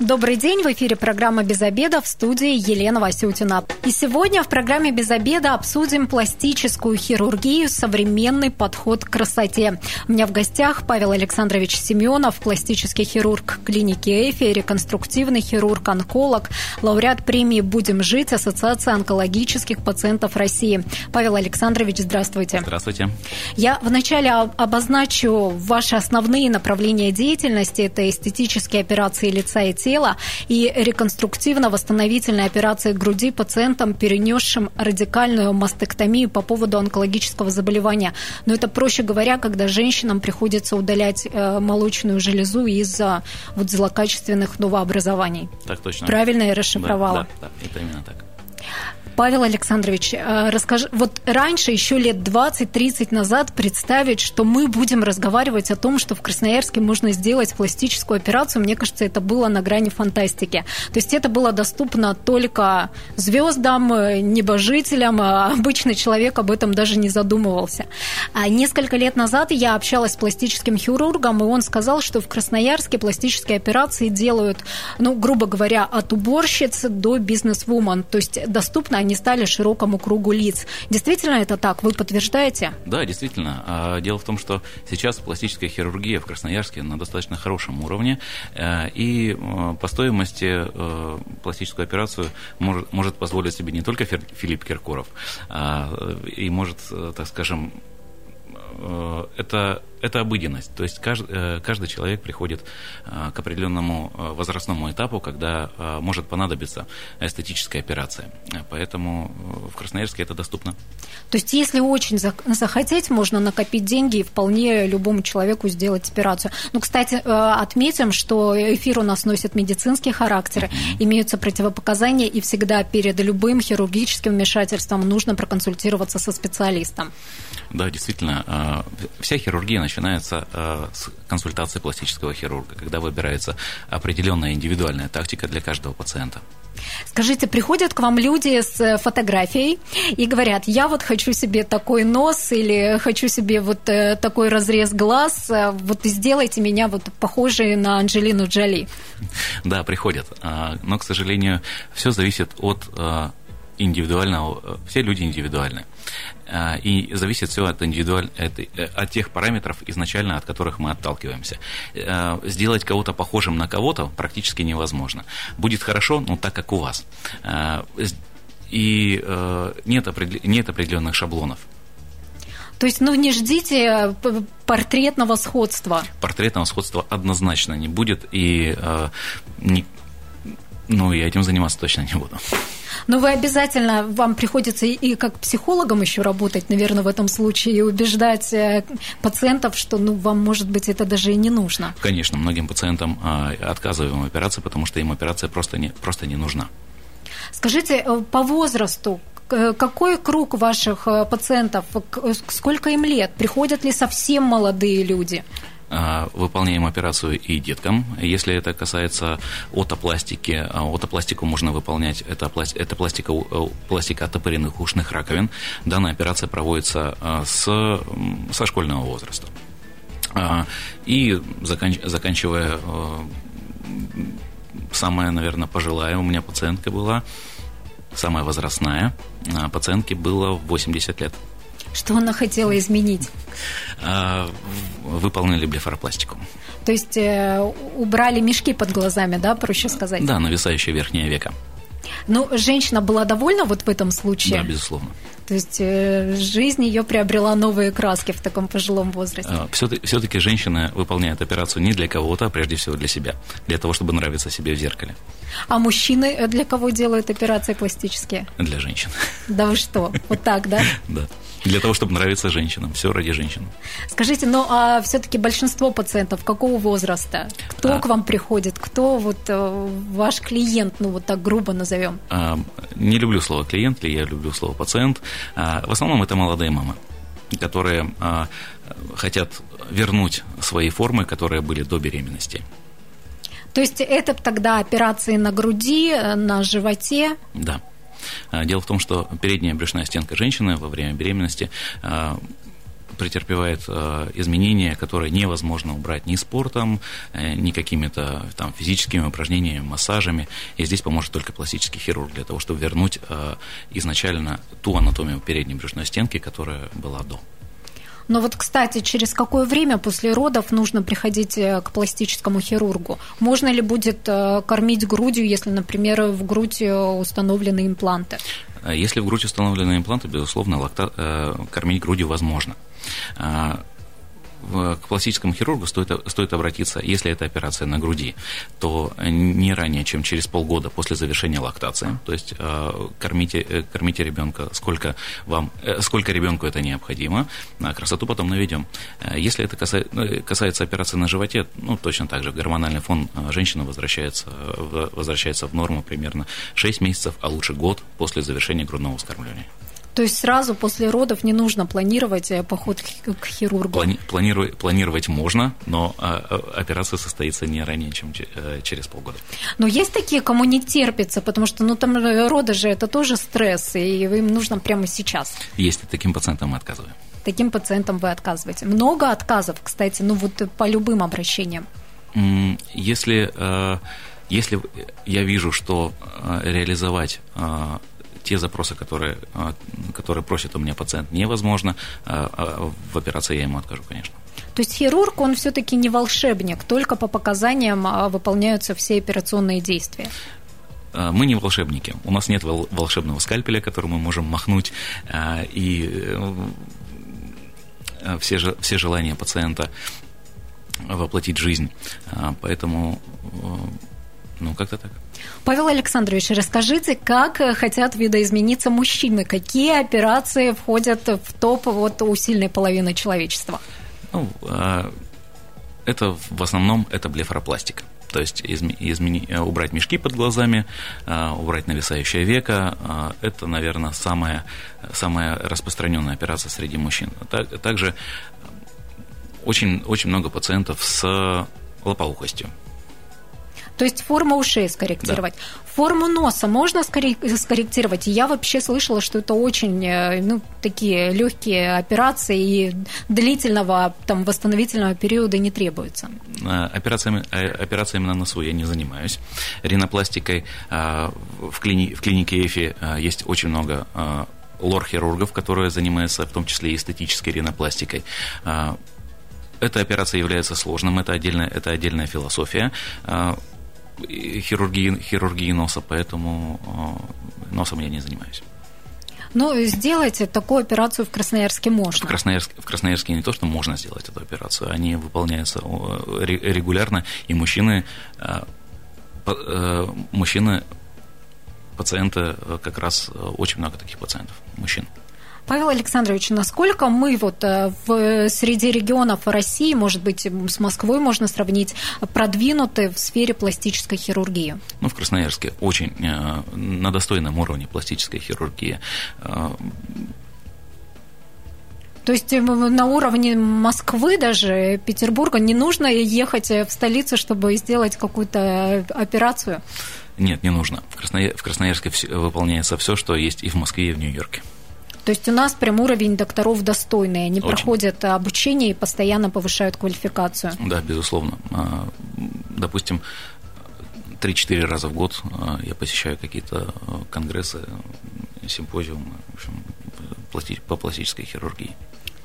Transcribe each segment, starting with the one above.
Добрый день, в эфире программа «Без обеда» в студии Елена Васютина. И сегодня в программе «Без обеда» обсудим пластическую хирургию, современный подход к красоте. У меня в гостях Павел Александрович Семенов, пластический хирург клиники ЭФИ, реконструктивный хирург, онколог, лауреат премии «Будем жить» Ассоциация онкологических пациентов России. Павел Александрович, здравствуйте. Здравствуйте. Я вначале обозначу ваши основные направления деятельности. Это эстетические операции лица и тела, тела и реконструктивно-восстановительной операции груди пациентам, перенесшим радикальную мастектомию по поводу онкологического заболевания. Но это, проще говоря, когда женщинам приходится удалять э, молочную железу из-за вот злокачественных новообразований. Так точно. Правильно я расшифровала? Да, да, да это именно так. Павел Александрович, э, расскажи, вот раньше, еще лет 20-30 назад, представить, что мы будем разговаривать о том, что в Красноярске можно сделать пластическую операцию, мне кажется, это было на грани фантастики. То есть это было доступно только звездам, э, небожителям, а обычный человек об этом даже не задумывался. А несколько лет назад я общалась с пластическим хирургом, и он сказал, что в Красноярске пластические операции делают, ну, грубо говоря, от уборщиц до бизнес-вумен. То есть доступно они стали широкому кругу лиц. Действительно это так? Вы подтверждаете? Да, действительно. А, дело в том, что сейчас пластическая хирургия в Красноярске на достаточно хорошем уровне, э, и э, по стоимости э, пластическую операцию может, может позволить себе не только Филипп Киркоров, а, и может, так скажем, это это обыденность. То есть каждый, э, каждый человек приходит э, к определенному э, возрастному этапу, когда может понадобиться эстетическая операция. Поэтому в Красноярске это доступно. То есть если очень захотеть, можно накопить деньги и вполне любому человеку сделать операцию. Ну, кстати, отметим, что эфир у нас носит медицинский характер, mm-hmm. имеются противопоказания, и всегда перед любым хирургическим вмешательством нужно проконсультироваться со специалистом. Да, действительно, вся хирургия начинается э, с консультации пластического хирурга, когда выбирается определенная индивидуальная тактика для каждого пациента. Скажите, приходят к вам люди с э, фотографией и говорят, я вот хочу себе такой нос или хочу себе вот э, такой разрез глаз, вот сделайте меня вот похожей на Анджелину Джоли. Да, приходят, а, но, к сожалению, все зависит от индивидуального, все люди индивидуальны. А, и зависит все от, индивидуаль... Э, от тех параметров изначально, от которых мы отталкиваемся. А, сделать кого-то похожим на кого-то практически невозможно. Будет хорошо, но так, как у вас. А, и э, нет, определ... нет определенных шаблонов. То есть, ну, не ждите э, портретного сходства. Портретного сходства однозначно не будет, и э, не, ну, я этим заниматься точно не буду. Но вы обязательно, вам приходится и как психологом еще работать, наверное, в этом случае, и убеждать э, пациентов, что, ну, вам, может быть, это даже и не нужно. Конечно, многим пациентам а, отказываем операции, потому что им операция просто не, просто не нужна. Скажите, э, по возрасту, какой круг ваших э, пациентов, сколько им лет? Приходят ли совсем молодые люди? А, выполняем операцию и деткам. Если это касается отопластики, а, отопластику можно выполнять, это, это пластика, э, пластика оттопыренных ушных раковин. Данная операция проводится с, со школьного возраста. И заканч, заканчивая, э, самая, наверное, пожилая у меня пациентка была, самая возрастная, пациентке было 80 лет. Что она хотела изменить? А, выполнили блефаропластику. То есть э, убрали мешки под глазами, да, проще сказать? Да, нависающее верхнее веко. Ну, женщина была довольна вот в этом случае? Да, безусловно. То есть э, жизнь ее приобрела новые краски в таком пожилом возрасте. А, Все-таки женщина выполняет операцию не для кого-то, а прежде всего для себя, для того, чтобы нравиться себе в зеркале. А мужчины э, для кого делают операции пластические? Для женщин. Да вы что? Вот так, да? Да. Для того, чтобы нравиться женщинам. Все ради женщин. Скажите, ну а все-таки большинство пациентов какого возраста? Кто а... к вам приходит? Кто вот э, ваш клиент, ну вот так грубо назовем? А, не люблю слово клиент, я люблю слово пациент. А, в основном это молодые мамы которые а, хотят вернуть свои формы, которые были до беременности. То есть это тогда операции на груди, на животе? Да. Дело в том, что передняя брюшная стенка женщины во время беременности претерпевает э, изменения, которые невозможно убрать ни спортом, э, ни какими-то там физическими упражнениями, массажами. И здесь поможет только пластический хирург для того, чтобы вернуть изначально ту анатомию передней брюшной стенки, которая была до. Но вот, кстати, через какое время после родов нужно приходить к пластическому хирургу? Можно ли будет кормить грудью, если, например, в грудь установлены импланты? Если в грудь установлены импланты, безусловно, лакта... кормить грудью возможно. К пластическому хирургу стоит, стоит обратиться, если это операция на груди, то не ранее, чем через полгода после завершения лактации. То есть а, кормите, э, кормите ребенка, сколько, вам, э, сколько ребенку это необходимо, а красоту потом наведем. Если это касается, касается операции на животе, ну, точно так же, гормональный фон женщины возвращается, возвращается в норму примерно 6 месяцев, а лучше год после завершения грудного вскармливания. То есть сразу после родов не нужно планировать э, поход к хирургу? Плани- планировать, планировать можно, но а, а, операция состоится не ранее, чем э, через полгода. Но есть такие, кому не терпится, потому что ну, там э, роды же это тоже стресс, и им нужно прямо сейчас. Есть, таким пациентам мы отказываем. Таким пациентам вы отказываете. Много отказов, кстати, ну вот по любым обращениям. Если, если я вижу, что реализовать те запросы, которые, а, которые просит у меня пациент, невозможно, а, а в операции я ему откажу, конечно. То есть хирург, он все-таки не волшебник, только по показаниям выполняются все операционные действия. Мы не волшебники. У нас нет волшебного скальпеля, которым мы можем махнуть и э, все, все желания пациента воплотить жизнь. Поэтому, э, ну, как-то так. Павел Александрович, расскажите, как э, хотят видоизмениться мужчины? Какие операции входят в топ вот у сильной половины человечества? Ну, а, это в основном это блефаропластика. То есть измени, э, убрать мешки под глазами, а, убрать нависающее веко, а, это, наверное, самая, самая распространенная операция среди мужчин. Также очень, очень много пациентов с лопоухостью. То есть форму ушей скорректировать. Да. Форму носа можно скорректировать. Я вообще слышала, что это очень э, ну, такие легкие операции и длительного там, восстановительного периода не требуется. Э, операциями, э, операциями на носу я не занимаюсь. Ринопластикой в, клини, в клинике ЭФИ есть очень много лор-хирургов, которые занимаются в том числе и эстетической ринопластикой. Эта операция является сложным, это отдельная, это отдельная философия хирургии, хирургии носа, поэтому э, носом я не занимаюсь. Ну, сделать такую операцию в Красноярске можно. В Красноярске, в Красноярске не то, что можно сделать эту операцию, они выполняются э, регулярно, и мужчины, э, мужчины, пациенты, как раз очень много таких пациентов, мужчин. Павел Александрович, насколько мы вот э, в среди регионов России, может быть, с Москвой можно сравнить, продвинуты в сфере пластической хирургии? Ну, в Красноярске очень э, на достойном уровне пластической хирургии. Э, То есть на уровне Москвы даже, Петербурга, не нужно ехать в столицу, чтобы сделать какую-то операцию? Нет, не нужно. В Красноярске выполняется все, что есть и в Москве, и в Нью-Йорке. То есть у нас прям уровень докторов достойный, они Очень. проходят обучение и постоянно повышают квалификацию. Да, безусловно. А, допустим, 3-4 раза в год а, я посещаю какие-то а, конгрессы, симпозиумы в общем, по пластической хирургии.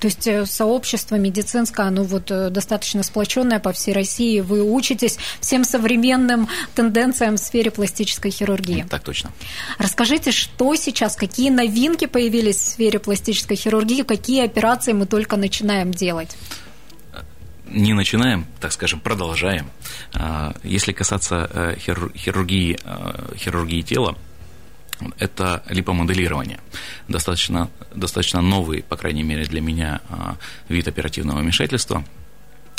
То есть э, сообщество медицинское, оно вот э, достаточно сплоченное по всей России. Вы учитесь всем современным тенденциям в сфере пластической хирургии. Так точно. Расскажите, что сейчас, какие новинки появились в сфере пластической хирургии, какие операции мы только начинаем делать? не начинаем, так скажем, продолжаем. А, если касаться э, хирургии, хирургии тела, это липомоделирование. Достаточно, достаточно новый, по крайней мере для меня, а, вид оперативного вмешательства,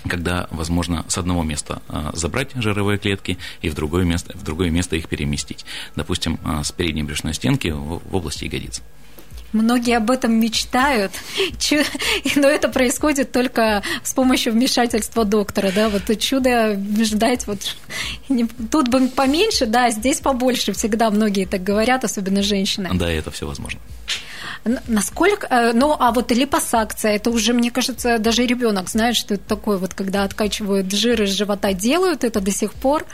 когда возможно с одного места а, забрать жировые клетки и в другое место, в другое место их переместить. Допустим, а, с передней брюшной стенки в области ягодиц. Многие об этом мечтают, но это происходит только с помощью вмешательства доктора, да, вот чудо ждать вот тут бы поменьше, да, здесь побольше, всегда многие так говорят, особенно женщины. Да, это все возможно. Насколько, э, ну, а вот липосакция, это уже, мне кажется, даже ребенок знает, что это такое, вот когда откачивают жир из живота, делают это до сих пор.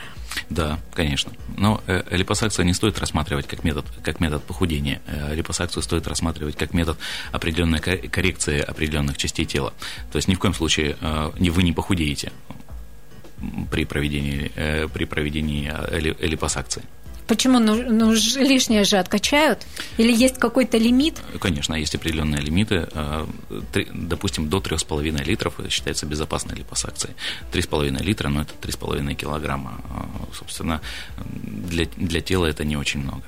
Да, конечно. Но э, липосакция не стоит рассматривать как метод, как метод похудения. Э, липосакцию стоит рассматривать как метод определенной коррекции определенных частей тела. То есть ни в коем случае вы не похудеете при проведении, при проведении липосакции. Почему? Ну, ну лишнее же откачают? Или есть какой-то лимит? Конечно, есть определенные лимиты. Э, допустим, до 3,5 литров считается безопасной липосакцией. 3,5 литра, ну, это 3,5 килограмма. Э, собственно, для, для тела это не очень много.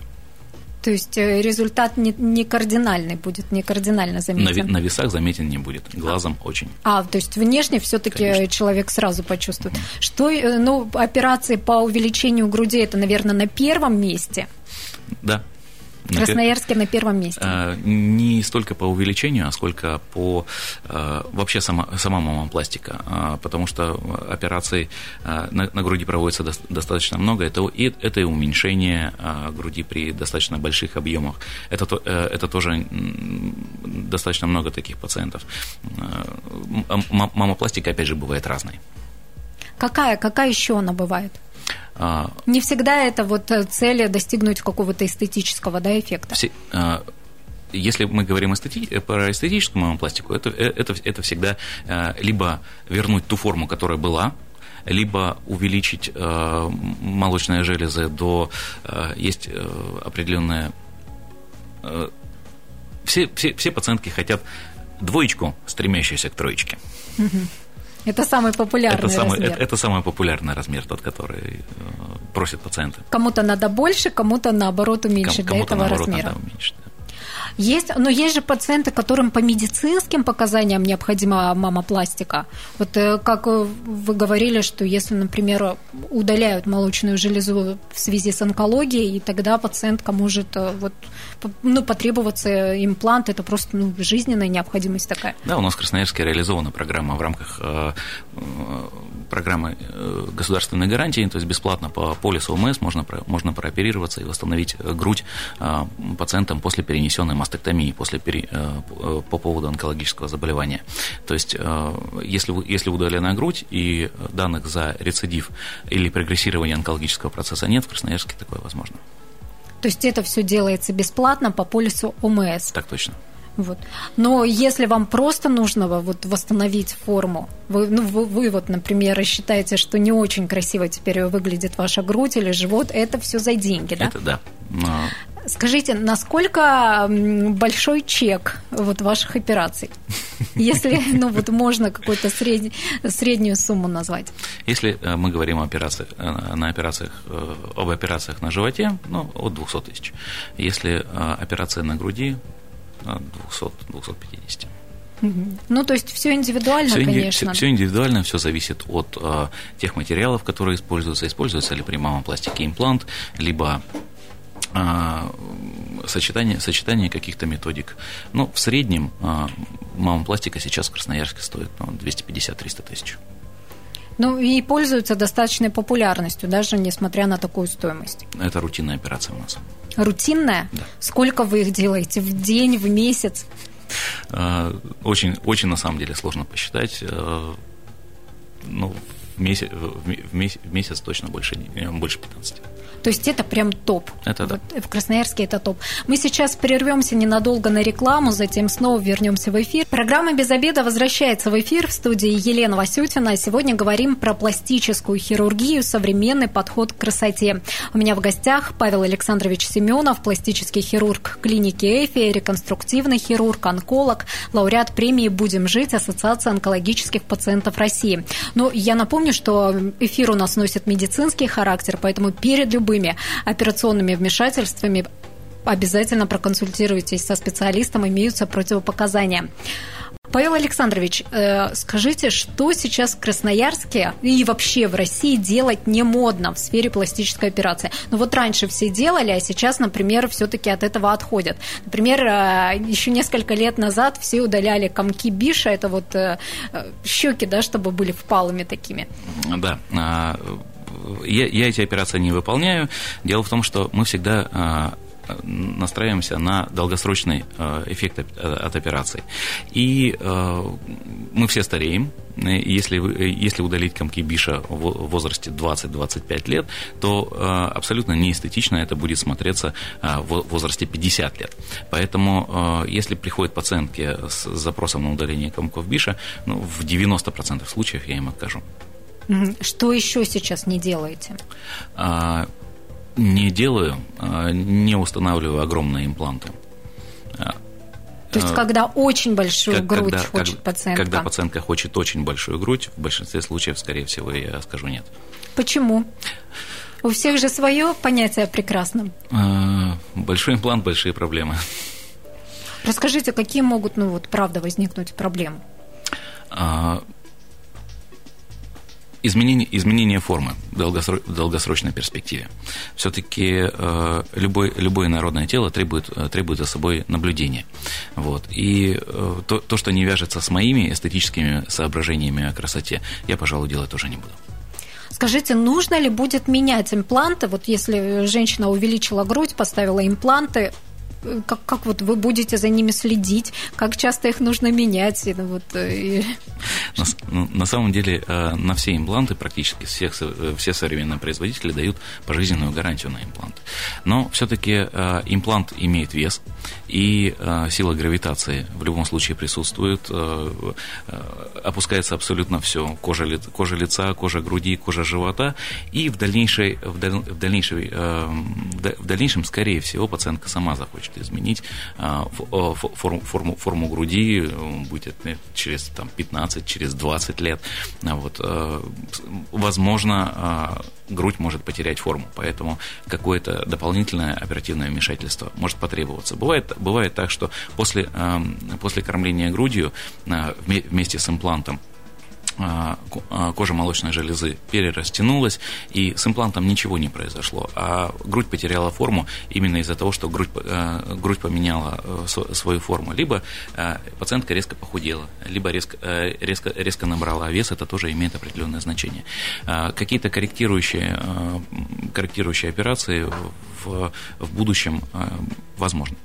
То есть э, результат не, не кардинальный будет, не кардинально заметен. На, на весах заметен не будет, глазом а. очень. А, то есть внешне все-таки человек сразу почувствует. Mm. Что, э, ну, операции по увеличению груди это, наверное, на первом месте. Да, Красноярске на первом месте. А, не столько по увеличению, а сколько по а, вообще сама, сама мамопластика, а, потому что операций на, на груди проводится достаточно много, это, и, это и уменьшение груди при достаточно больших объемах, это, э, это тоже достаточно много таких пациентов. Мамопластика, опять же, бывает разной. Какая, какая еще она бывает? А, Не всегда это вот э, цель достигнуть какого-то эстетического да, эффекта. Все, а, если мы говорим эстети... про эстетическую мамопластику, это, э, это, это всегда э, либо вернуть ту форму, которая была, либо увеличить э, молочные железы до... Э, есть э, определенная... Э, все, все, все пациентки хотят двоечку, стремящуюся к троечке. Это самый популярный это самый, размер. Это, это самый популярный размер, тот, который э, просят пациенты. Кому-то надо больше, кому-то наоборот уменьшить Кому- для этого наоборот, размера. Надо уменьшить, да. Есть, но есть же пациенты, которым по медицинским показаниям необходима мамопластика. Вот э, как вы говорили, что если, например, удаляют молочную железу в связи с онкологией, и тогда пациентка может э, вот, ну, потребоваться имплант, это просто ну, жизненная необходимость такая. Да, у нас в Красноярске реализована программа в рамках э, программы государственной гарантии, то есть бесплатно по полису ОМС можно, можно прооперироваться и восстановить грудь пациентам после перенесенной мастектомии после, э, э, по поводу онкологического заболевания. То есть, э, если, если удалена грудь и данных за рецидив или прогрессирование онкологического процесса нет, в Красноярске такое возможно. То есть это все делается бесплатно по полису ОМС? Так точно. Вот. Но если вам просто нужно вот восстановить форму, вы, ну, вы, вы вот, например, считаете, что не очень красиво теперь выглядит ваша грудь или живот, это все за деньги, да? Это да. Но... Скажите, насколько большой чек вот ваших операций? Если, ну вот можно какую-то средний, среднюю сумму назвать. Если э, мы говорим о операциях, э, на операциях, э, об операциях на животе, ну, от 200 тысяч. Если операция на груди, 200-250. Ну, то есть все индивидуально, все, конечно. Все, все индивидуально, все зависит от э, тех материалов, которые используются. Используется ли при мамопластике имплант, либо сочетание, сочетание каких-то методик. Но в среднем э, мамопластика сейчас в Красноярске стоит ну, 250-300 тысяч. Ну и пользуются достаточной популярностью, даже несмотря на такую стоимость. Это рутинная операция у нас. Рутинная? Да. Сколько вы их делаете? В день, в месяц? А, очень, очень на самом деле сложно посчитать. Ну, в месяц, в месяц, в месяц точно больше, больше 15. То есть это прям топ. Это да. Вот в Красноярске это топ. Мы сейчас прервемся ненадолго на рекламу, затем снова вернемся в эфир. Программа «Без обеда» возвращается в эфир в студии Елена Васютина. Сегодня говорим про пластическую хирургию, современный подход к красоте. У меня в гостях Павел Александрович Семенов, пластический хирург клиники ЭФИ, реконструктивный хирург, онколог, лауреат премии «Будем жить» Ассоциации онкологических пациентов России. Но я напомню, что эфир у нас носит медицинский характер, поэтому перед любым любыми операционными вмешательствами обязательно проконсультируйтесь со специалистом, имеются противопоказания. Павел Александрович, э, скажите, что сейчас в Красноярске и вообще в России делать не модно в сфере пластической операции? Ну вот раньше все делали, а сейчас, например, все-таки от этого отходят. Например, э, еще несколько лет назад все удаляли комки биша, это вот э, щеки, да, чтобы были впалыми такими. Да, а, я, я эти операции не выполняю. Дело в том, что мы всегда а, настраиваемся на долгосрочный э, эффект от операции. И мы все стареем. Если, если удалить комки Биша в возрасте 20-25 лет, то абсолютно неэстетично это будет смотреться в возрасте 50 лет. Поэтому, если приходят пациентки с запросом на удаление комков Биша, ну, в 90% случаев я им откажу. Что еще сейчас не делаете? А, не делаю, а, не устанавливаю огромные импланты. А, То есть, когда очень большую как, грудь когда, хочет как, пациентка? Когда пациентка хочет очень большую грудь, в большинстве случаев, скорее всего, я скажу нет. Почему? У всех же свое понятие о прекрасном. Большой имплант, большие проблемы. Расскажите, какие могут, ну вот, правда, возникнуть проблемы? Изменение, изменение формы в, долгосрочной перспективе. Все-таки э, любой, любое народное тело требует, э, требует за собой наблюдения. Вот. И э, то, то, что не вяжется с моими эстетическими соображениями о красоте, я, пожалуй, делать тоже не буду. Скажите, нужно ли будет менять импланты? Вот если женщина увеличила грудь, поставила импланты, как, как вот вы будете за ними следить, как часто их нужно менять? Ну, вот, э, и... На, ну, на самом деле э, на все импланты практически всех, э, все современные производители дают пожизненную гарантию на имплант. Но все-таки имплант имеет вес, и сила гравитации в любом случае присутствует, опускается абсолютно все, кожа, кожа лица, кожа груди, кожа живота, и в, дальнейшей, в, дальнейшей, в дальнейшем, скорее всего, пациентка сама захочет может изменить а, форму, форму, форму груди, будет через там, 15, через 20 лет. А вот, э, возможно, а, грудь может потерять форму, поэтому какое-то дополнительное оперативное вмешательство может потребоваться. Бывает, бывает так, что после, после кормления грудью вместе с имплантом кожа молочной железы перерастянулась, и с имплантом ничего не произошло, а грудь потеряла форму именно из-за того, что грудь, а, грудь поменяла э, свою форму. Либо пациентка резко похудела, либо резко, э, резко, резко набрала вес, это тоже имеет определенное значение. Какие-то корректирующие, корректирующие операции в, в будущем возможны.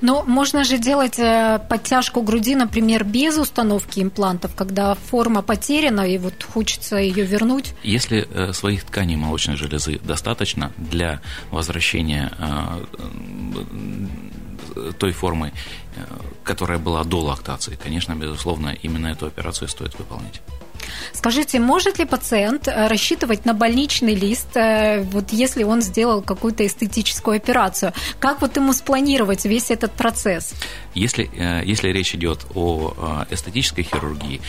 Но можно же делать э, подтяжку груди, например, без установки имплантов, когда форма потеряна и вот хочется ее вернуть. Если э, своих тканей молочной железы достаточно для возвращения э, той формы, которая была до лактации, конечно, безусловно, именно эту операцию стоит выполнять. Скажите, может ли пациент э, рассчитывать на больничный лист, э, вот если он сделал какую-то эстетическую операцию? Как вот ему спланировать весь этот процесс? Если, э, если речь идет о эстетической хирургии,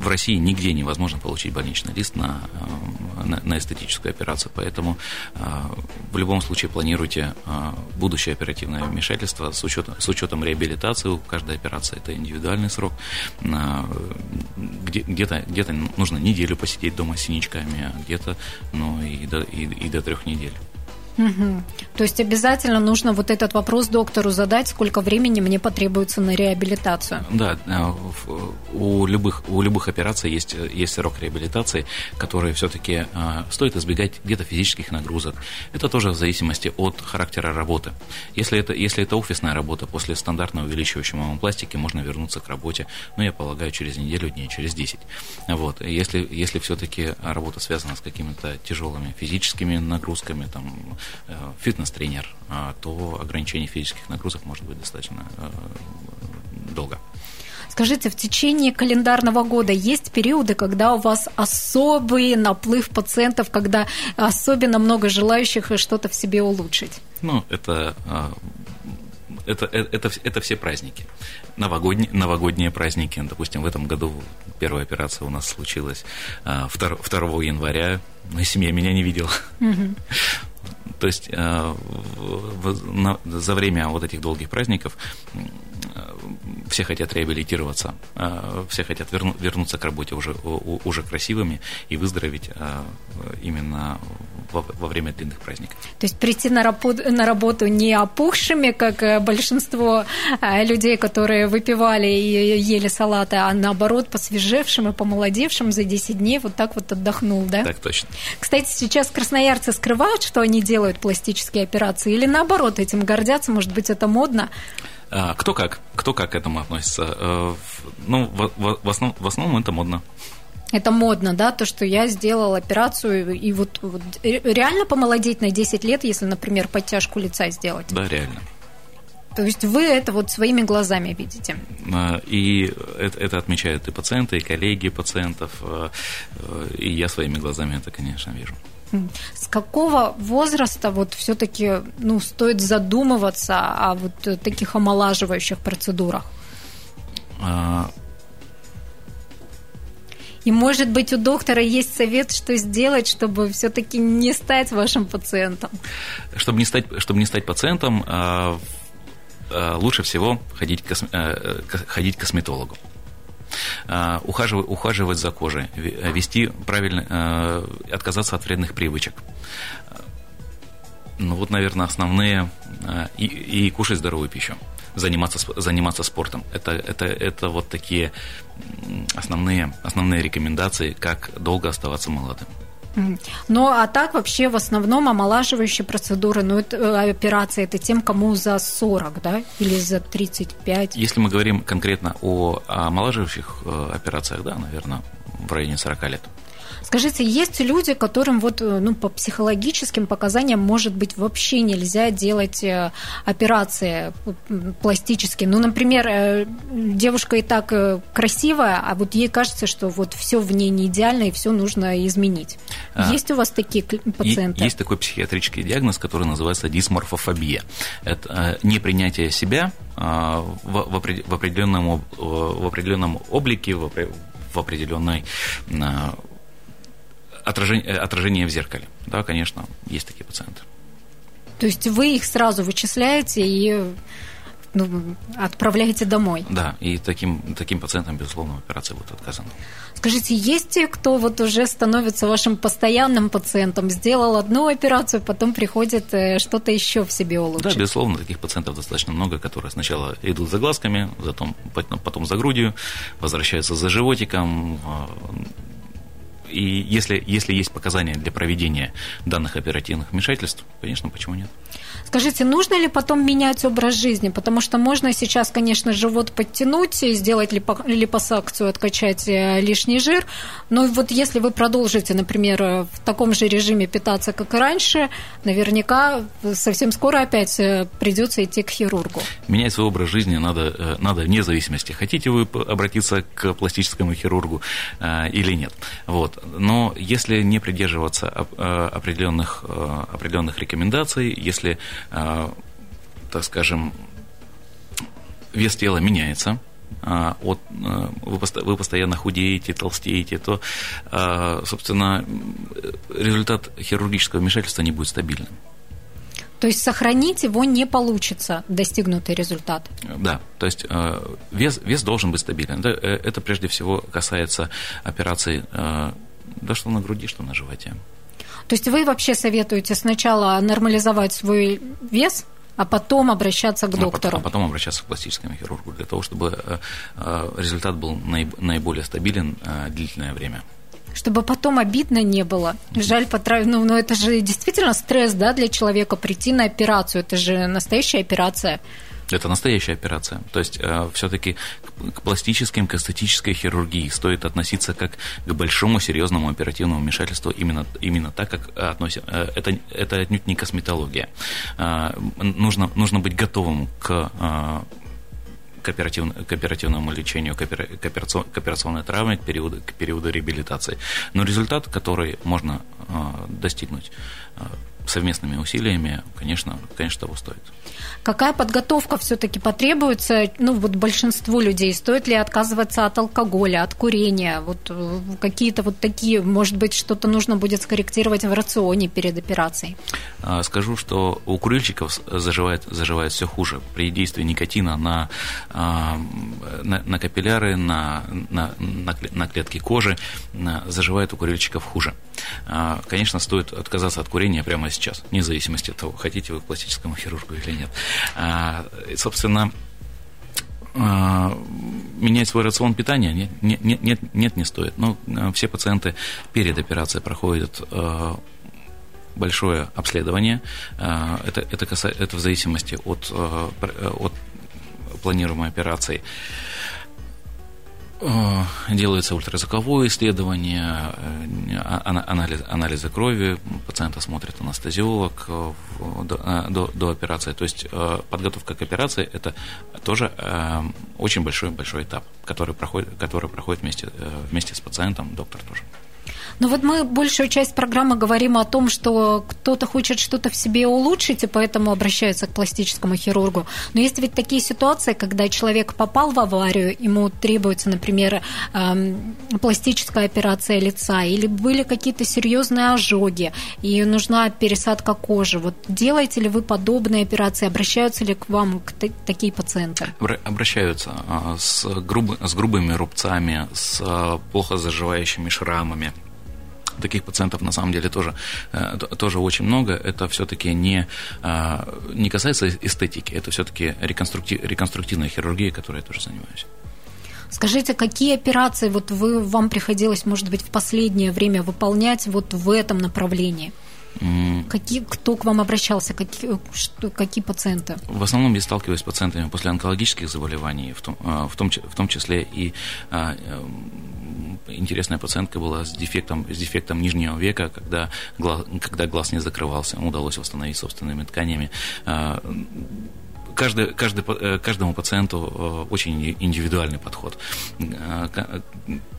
в России нигде невозможно получить больничный лист на, на, на эстетическую операцию, поэтому в любом случае планируйте будущее оперативное вмешательство с учетом, с учетом реабилитации. У каждой операции это индивидуальный срок. Где, где-то, где-то нужно неделю посидеть дома с синячками, а где-то ну, и, до, и, и до трех недель. Угу. То есть обязательно нужно вот этот вопрос доктору задать, сколько времени мне потребуется на реабилитацию. Да, э, у любых, у любых операций есть, есть срок реабилитации, который все-таки э, стоит избегать где-то физических нагрузок. Это тоже в зависимости от характера работы. Если это, если это офисная работа, после стандартной увеличивающей мамопластики можно вернуться к работе, ну, я полагаю, через неделю, дней через 10. Вот. Если, если все-таки работа связана с какими-то тяжелыми физическими нагрузками, там, Э, фитнес-тренер, а, то ограничение физических нагрузок может быть достаточно э, долго. Скажите, в течение календарного года есть периоды, когда у вас особый наплыв пациентов, когда особенно много желающих что-то в себе улучшить? Ну, это а, это, это, это, это все праздники. Новогодние, новогодние праздники. Допустим, в этом году первая операция у нас случилась 2, а, 2 января. Моя семья меня не видела. Угу. То есть э, за время вот этих долгих праздников все хотят реабилитироваться, э, все хотят верну, вернуться к работе уже, уже красивыми и выздороветь э, именно во, во время длинных праздников. То есть прийти на работу, на работу не опухшими, как э, большинство людей, которые выпивали и ели салаты, а наоборот посвежевшим и помолодевшим за 10 дней вот так вот отдохнул, да? Так точно. Кстати, сейчас красноярцы скрывают, что они делают пластические операции или наоборот этим гордятся, может быть, это модно? А, кто как, кто как к этому относится. Э, ну, в, в, в, основном, в основном это модно. Это модно, да, то, что я сделал операцию, и вот, вот реально помолодеть на 10 лет, если, например, подтяжку лица сделать? Да, реально. То есть вы это вот своими глазами видите? А, и это, это отмечают и пациенты, и коллеги пациентов, э, и я своими глазами это, конечно, вижу. С какого возраста вот все-таки ну, стоит задумываться о вот таких омолаживающих процедурах? И, может быть, у доктора есть совет, что сделать, чтобы все-таки не стать вашим пациентом? Чтобы не стать, чтобы не стать пациентом, а, а, лучше всего ходить э, ходить к косметологу. А, ухаживать, ухаживать за кожей, вести правильно, а, отказаться от вредных привычек. Ну вот, наверное, основные а, и, и кушать здоровую пищу, заниматься заниматься спортом. Это это это вот такие основные основные рекомендации, как долго оставаться молодым. Ну, а так вообще в основном омолаживающие процедуры, ну, это, э, операции, это тем, кому за 40, да, или за 35? Если мы говорим конкретно о омолаживающих э, операциях, да, наверное, в районе 40 лет. Скажите, есть люди, которым вот, э, ну, по психологическим показаниям, может быть, вообще нельзя делать э, операции пластические? Ну, например, э, девушка и так красивая, а вот ей кажется, что вот все в ней не идеально и все нужно изменить. А, есть у вас такие пациенты? Есть такой психиатрический диагноз, который называется дисморфофобия. Это непринятие себя а, в определенном, в определенном облике, в определенной а, отражение, э, отражение в зеркале. Да, конечно, есть такие пациенты. То есть вы их сразу вычисляете и ну, отправляете домой? Да, и таким, таким пациентам, безусловно, операция будет отказана. Скажите, есть те, кто вот уже становится вашим постоянным пациентом, сделал одну операцию, потом приходит э, что-то еще в себе улучшить? Да, безусловно, таких пациентов достаточно много, которые сначала идут за глазками, потом, потом за грудью, возвращаются за животиком, а, и если, если есть показания для проведения данных оперативных вмешательств, конечно, почему нет? Скажите, нужно ли потом менять образ жизни? Потому что можно сейчас, конечно, живот подтянуть, сделать липосакцию, откачать э, лишний жир, но вот если вы продолжите, например, в таком же режиме питаться, как и раньше, наверняка совсем скоро опять э, придется идти к хирургу. Менять свой образ жизни надо, э, надо вне зависимости, хотите вы обратиться к пластическому хирургу или нет. Вот. Но если не придерживаться определенных, определенных рекомендаций, если Э, так скажем, вес тела меняется, э, от, э, вы, вы постоянно худеете, толстеете, то, собственно, результат хирургического вмешательства не будет стабильным. То есть сохранить его не получится, достигнутый результат. Да, то есть вес, вес должен быть стабилен. Это прежде всего касается операций, да что на груди, что на животе. То есть вы вообще советуете сначала нормализовать свой вес, а потом обращаться к доктору. А потом, обращаться к пластическому хирургу для того, чтобы э, э, результат был наиболее стабилен э, длительное время. Чтобы потом обидно не было. Жаль потратить. Ну, но это же действительно стресс, да, для человека прийти на операцию. Это же настоящая операция. Это настоящая операция. То есть э, все-таки к пластическим, к эстетической хирургии стоит относиться как к большому серьезному оперативному вмешательству именно, именно так, как относят. Э, это, это отнюдь не косметология. Э, нужно, нужно быть готовым к э, к, оперативному, к оперативному лечению, к, опера, к, операцион, к операционной травме, к периоду, к периоду реабилитации. Но результат, который можно э, достигнуть, э, совместными усилиями, конечно, конечно, того стоит. Какая подготовка все-таки потребуется, ну, вот большинству людей? Стоит ли отказываться от алкоголя, от курения? Вот э, какие-то вот такие, может быть, что-то нужно будет скорректировать в рационе перед операцией? А, скажу, что у курильщиков заживает, заживает все хуже. При действии никотина на, а, на, на капилляры, на, на, на клетки кожи заживает у курильщиков хуже. А, конечно, стоит отказаться от курения прямо сейчас, вне зависимости от того, хотите вы к пластическому хирургу или нет. Собственно, менять свой рацион питания нет, нет, нет, нет не стоит. Но все пациенты перед операцией проходят большое обследование. Это, это, касается, это в зависимости от, от планируемой операции. Э, делается ультразвуковое исследование, э, а, анализ, анализы крови, пациента смотрит анестезиолог э, до, до, до операции. То есть подготовка к операции – это тоже очень большой-большой этап, который проходит, который проходит вместе, вместе с пациентом, доктор тоже. Но вот мы большую часть программы говорим о том, что кто-то хочет что-то в себе улучшить, и поэтому обращается к пластическому хирургу. Но есть ведь такие ситуации, когда человек попал в аварию, ему требуется, например, эм, пластическая операция лица, или были какие-то серьезные ожоги, и нужна пересадка кожи. Вот делаете ли вы подобные операции? Обращаются ли к вам такие пациенты? Обращаются а, с, груб, с грубыми рубцами, с а, плохо заживающими шрамами таких пациентов на самом деле тоже, э, тоже очень много. Это все-таки не, а, не касается эстетики, это все-таки реконструктив, реконструктивная хирургия, которой я тоже занимаюсь. Скажите, какие операции вот вы, вам приходилось, может быть, в последнее время выполнять вот в этом направлении? Какие, кто к вам обращался, какие, что, какие пациенты? В основном я сталкиваюсь с пациентами после онкологических заболеваний, в том, а, в том, в том числе и а, интересная пациентка была с дефектом, с дефектом нижнего века, когда глаз, когда глаз не закрывался, удалось восстановить собственными тканями а, каждый, каждый, э, каждому пациенту э, очень индивидуальный подход. Э,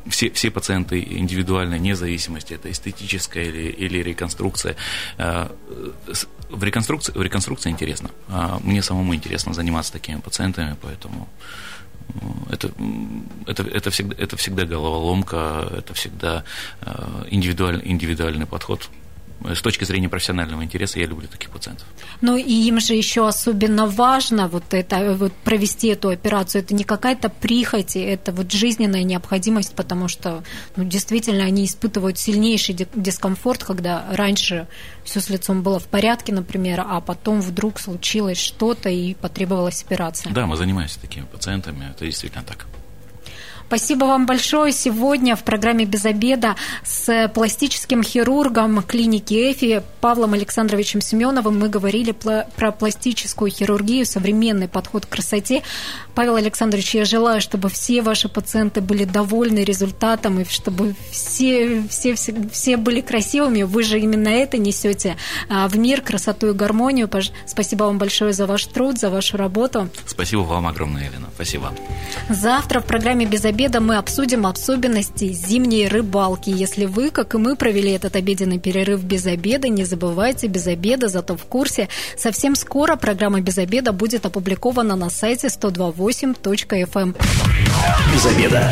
все, все пациенты индивидуальны, вне зависимости, это эстетическая или, или реконструкция. В реконструкции, в реконструкции интересно. А мне самому интересно заниматься такими пациентами, поэтому это, это, это, всегда, это всегда головоломка, это всегда индивидуальный, индивидуальный подход с точки зрения профессионального интереса я люблю таких пациентов. Ну и им же еще особенно важно вот это вот провести эту операцию. Это не какая-то прихоть, это вот жизненная необходимость, потому что ну, действительно они испытывают сильнейший дискомфорт, когда раньше все с лицом было в порядке, например, а потом вдруг случилось что-то и потребовалась операция. Да, мы занимаемся такими пациентами, это действительно так. Спасибо вам большое. Сегодня в программе «Без обеда» с пластическим хирургом клиники ЭФИ Павлом Александровичем Семеновым мы говорили про пластическую хирургию, современный подход к красоте. Павел Александрович, я желаю, чтобы все ваши пациенты были довольны результатом и чтобы все, все, все, все были красивыми. Вы же именно это несете а, в мир, красоту и гармонию. Спасибо вам большое за ваш труд, за вашу работу. Спасибо вам огромное, Елена. Спасибо. Завтра в программе «Без обеда» обеда мы обсудим особенности зимней рыбалки. Если вы, как и мы, провели этот обеденный перерыв без обеда, не забывайте без обеда, зато в курсе. Совсем скоро программа без обеда будет опубликована на сайте 128.fm. Без обеда.